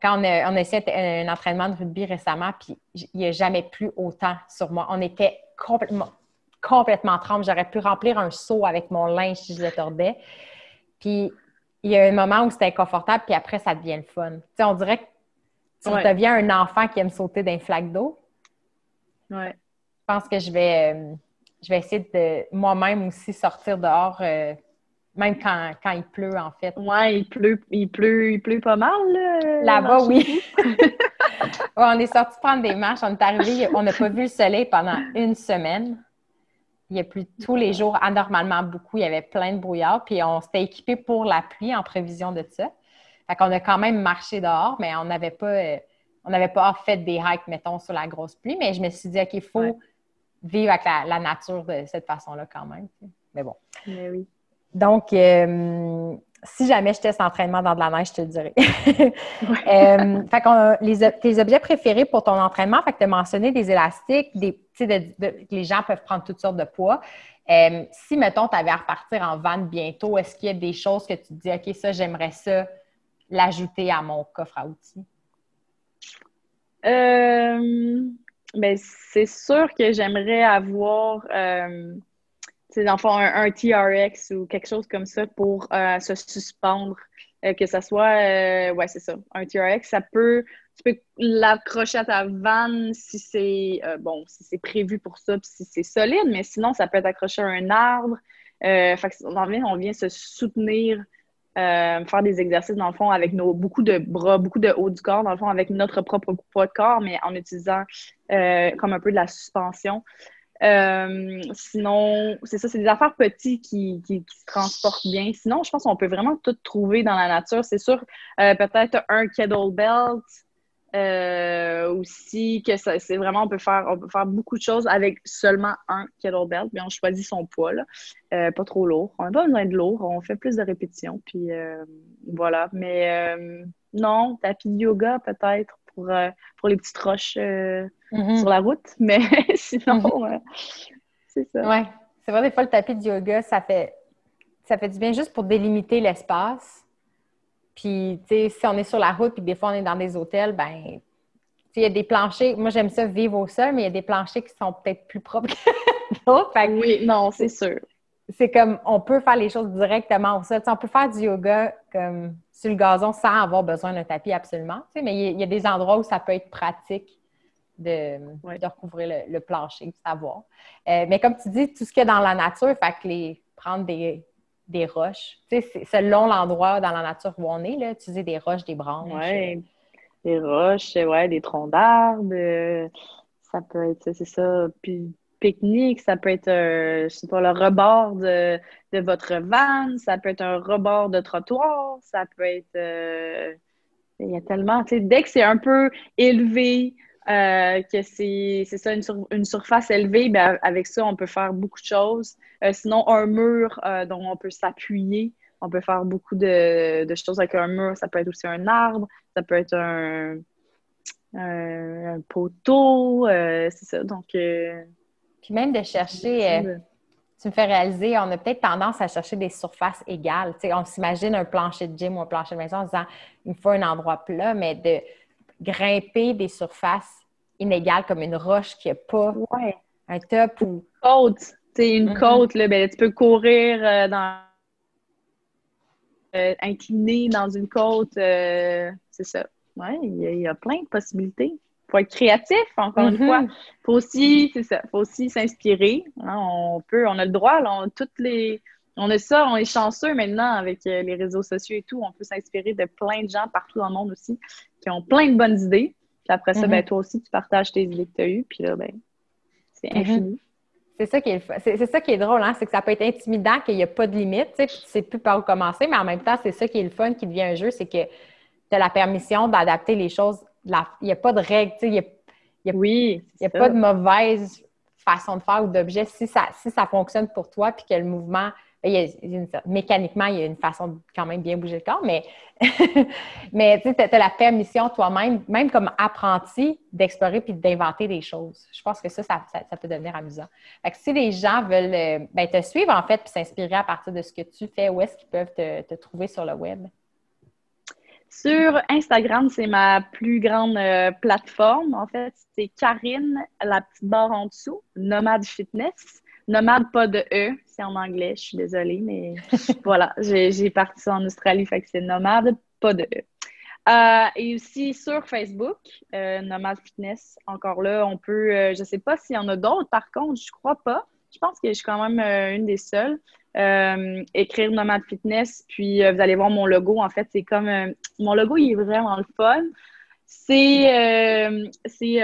quand on a, on un, entraînement de rugby récemment, puis il n'y a jamais plus autant sur moi. On était complètement, complètement. J'aurais pu remplir un seau avec mon linge si je le tordais. Puis il y a un moment où c'était inconfortable, puis après, ça devient le fun. on dirait que tu deviens un enfant qui aime sauter d'un flaque d'eau. Ouais. Je pense que je vais, euh, je vais essayer de moi-même aussi sortir dehors, euh, même quand, il pleut, en fait. Ouais, il pleut, il pleut, il pleut pas mal. Là-bas, oui. *laughs* on est sorti prendre des marches. On est arrivé, on n'a pas vu le soleil pendant une semaine. Il y a plu tous les jours, anormalement beaucoup. Il y avait plein de brouillard. Puis on s'était équipé pour la pluie en prévision de ça. Fait qu'on a quand même marché dehors, mais on n'avait pas, euh, on n'avait pas fait des hikes, mettons, sur la grosse pluie. Mais je me suis dit, OK, il faut vivre avec la, nature de cette façon-là quand même. Mais bon. Mais oui. Donc, euh, si jamais je teste entraînement dans de la neige, je te le dirai. *laughs* euh, fait qu'on les, tes objets préférés pour ton entraînement, fait que tu as mentionné des élastiques, des, les gens peuvent prendre toutes sortes de poids. Euh, si, mettons, tu avais à repartir en vanne bientôt, est-ce qu'il y a des choses que tu te dis, OK, ça, j'aimerais ça l'ajouter à mon coffre à outils? Euh, ben, c'est sûr que j'aimerais avoir, euh, un, TRX ou quelque chose comme ça pour euh, se suspendre, euh, que ça soit, ouais, c'est ça, un TRX, ça peut, tu peux l'accrocher à ta vanne si c'est, bon, si c'est prévu pour ça, si c'est solide, mais sinon, ça peut être accroché à un arbre. fait on vient, on vient se soutenir euh, faire des exercices, dans le fond, avec nos beaucoup de bras, beaucoup de haut du corps, dans le fond, avec notre propre poids de corps, mais en utilisant euh, comme un peu de la suspension. Euh, sinon, c'est ça, c'est des affaires petites qui, qui, se transportent bien. Sinon, je pense qu'on peut vraiment tout trouver dans la nature. C'est sûr, peut-être un kettlebell, euh, aussi que c'est vraiment on peut faire on peut faire beaucoup de choses avec seulement un kettlebell mais on choisit son poids là. Euh, pas trop lourd on n'a pas besoin de lourd on fait plus de répétitions puis euh, voilà mais non tapis de yoga peut-être pour pour les petites roches mm-hmm. sur la route *laughs* mais sinon mm-hmm. c'est ça ouais c'est vrai des fois le tapis de yoga ça fait ça fait du bien juste pour délimiter l'espace puis, tu sais, si on est sur la route, puis des fois on est dans des hôtels, ben, il y a des planchers. Moi, j'aime ça vivre au sol, mais il y a des planchers qui sont peut-être plus propres que *laughs* d'autres. Oui, non, c'est sûr. C'est comme, on peut faire les choses directement au sol. on peut faire du yoga comme sur le gazon sans avoir besoin d'un tapis absolument. Mais il y, a des endroits où ça peut être pratique de, recouvrir le, plancher, savoir. Euh, mais comme tu dis, tout ce qu'il y a dans la nature, fait que les, prendre des, des roches. Tu sais, selon l'endroit dans la nature où on est, là, utiliser des roches, des branches. Oui, des roches, ouais, des troncs d'arbres. ça peut être, c'est ça, puis pique-nique, ça peut être, euh, je sais pas, le rebord de, de, votre van, ça peut être un rebord de trottoir, ça peut être... Euh, il y a tellement, tu sais, dès que c'est un peu élevé, euh, que c'est ça, une, surface élevée, ben, avec ça, on peut faire beaucoup de choses. Euh, sinon, un mur euh, dont on peut s'appuyer, on peut faire beaucoup de, choses avec un mur. Ça peut être aussi un arbre, ça peut être un, un, poteau, c'est ça. Donc, puis même de chercher, tu me fais réaliser, on a peut-être tendance à chercher des surfaces égales. on s'imagine un plancher de gym ou un plancher de maison en disant, il me faut un endroit plat, mais de grimper des surfaces inégales comme une roche qui n'a pas un top ou. Côte. C'est une mm-hmm. côte, là, ben, tu peux courir euh, dans. Euh, incliné dans une côte. Euh, c'est ça. Oui, il y, a plein de possibilités. Il faut être créatif, encore une fois. Il mm-hmm. faut aussi, c'est ça, faut aussi s'inspirer. Hein. on peut, on a le droit, là, toutes les. On a ça, on est chanceux maintenant avec les réseaux sociaux et tout. On peut s'inspirer de plein de gens partout dans le monde aussi qui ont plein de bonnes idées. Puis après ça, ben, mhm. toi aussi, tu partages tes idées que tu as eues. Puis là, ben, c'est mm-hmm. infini. C'est ça qui est, c'est, ça qui est drôle, hein? c'est que ça peut être intimidant, qu'il n'y a pas de limite, tu sais, tu sais plus par où commencer, mais en même temps, c'est ça qui est le fun, qui devient un jeu, c'est que tu as la permission d'adapter les choses. Il n'y a pas de règles, tu sais, il n'y a, y a, oui, y a pas de mauvaise façon de faire ou d'objet. Si ça, si ça fonctionne pour toi, puis que le mouvement mécaniquement, il y a une façon de quand même bien bouger le corps, mais, *laughs* mais tu as, la permission toi-même, même comme apprenti, d'explorer puis d'inventer des choses. Je pense que ça, ça, peut devenir amusant. Si les gens veulent euh, ben, te suivre, en fait, puis s'inspirer à partir de ce que tu fais, où est-ce qu'ils peuvent te, trouver sur le web? Sur Instagram, c'est ma plus grande euh, plateforme. En fait, c'est Karine, la petite barre en dessous, Nomade Fitness. Nomade, pas de E, c'est en anglais, je suis désolée, mais *laughs* voilà, j'ai parti ça en Australie, fait que c'est nomade, pas de E. Euh, et aussi sur Facebook, euh, Nomade Fitness, encore là, on peut, euh, je ne sais pas s'il y en a d'autres, par contre, je crois pas. Je pense que je suis quand même une des seules. écrire Nomade Fitness, puis vous allez voir mon logo. En fait, c'est comme. mon logo, il est vraiment le fun. C'est. c'est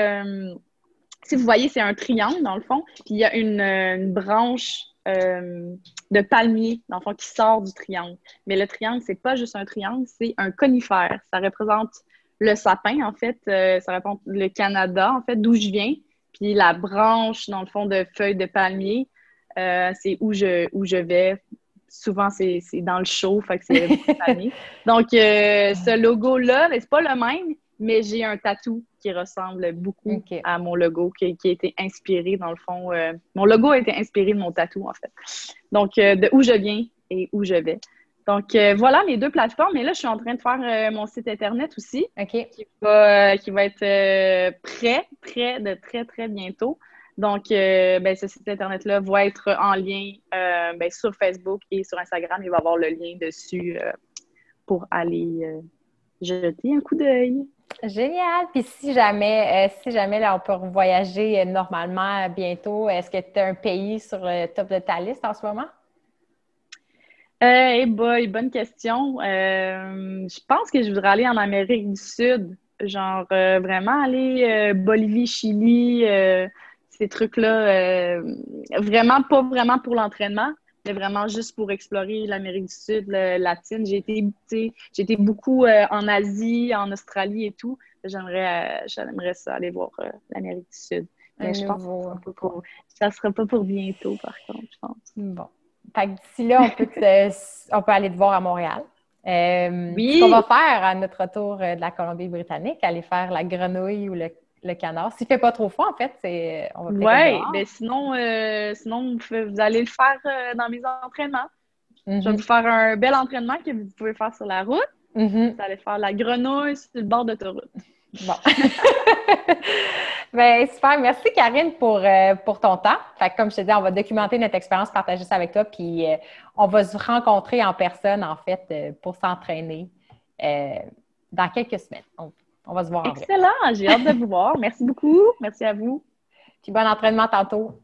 si vous voyez, c'est un triangle dans le fond, puis il y a une, euh, branche euh, de palmier, dans le fond, qui sort du triangle. Mais le triangle, c'est pas juste un triangle, c'est un conifère. Ça représente le sapin, en fait. Euh, ça représente le Canada, en fait, d'où je viens. Puis la branche, dans le fond, de feuilles de palmier, c'est où je, où je vais. Souvent, c'est dans le chaud, fait que c'est *laughs* palmier. Donc, ce logo-là, c'est pas le même, mais j'ai un tatou qui ressemble beaucoup à mon logo, qui, a été inspiré, dans le fond. Euh, mon logo a été inspiré de mon tatou, en fait. Donc, euh, de où je viens et où je vais. Donc, euh, voilà mes deux plateformes. Et là, je suis en train de faire mon site Internet aussi, qui, va, qui va être prêt, prêt de très, très bientôt. Donc, ben, ce site Internet-là va être en lien ben, sur Facebook et sur Instagram. Il va y avoir le lien dessus pour aller jeter un coup d'œil. Génial. Puis si jamais, euh, si jamais là, on peut voyager euh, normalement bientôt, est-ce que tu as un pays sur le top de ta liste en ce moment? Eh boy, bonne question. Euh, je pense que je voudrais aller en Amérique du Sud. Genre vraiment aller Bolivie, Chili, ces trucs-là. vraiment pas vraiment pour l'entraînement, mais vraiment juste pour explorer l'Amérique du Sud, latine. J'ai été, été beaucoup euh, en Asie, en Australie et tout. J'aimerais, euh, j'aimerais ça, aller voir euh, l'Amérique du Sud. Mais je pense que ça ne sera pas pour bientôt, par contre, je pense. Bon. Fait que d'ici là, on peut, *laughs* on peut aller te voir à Montréal. oui. Ce qu'on va faire à notre retour de la Colombie-Britannique, aller faire la grenouille ou le le canard. S'il ne fait pas trop froid, en fait, c'est on va Oui, mais sinon, euh, sinon vous, allez le faire euh, dans mes entraînements. Je vais mhm. vous faire un bel entraînement que vous pouvez faire sur la route. Mhm. Vous allez faire la grenouille sur le bord d'autoroute. Bon. *laughs* ben, super. Merci, Karine, pour, euh, pour ton temps. Fait comme je te dis, on va documenter notre expérience, partager ça avec toi, puis on va se rencontrer en personne, en fait, pour s'entraîner dans quelques semaines. On va se voir Excellent, j'ai hâte de vous voir. Merci beaucoup. Merci à vous. Puis bon entraînement tantôt.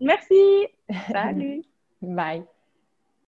Merci. *laughs* Salut. Bye.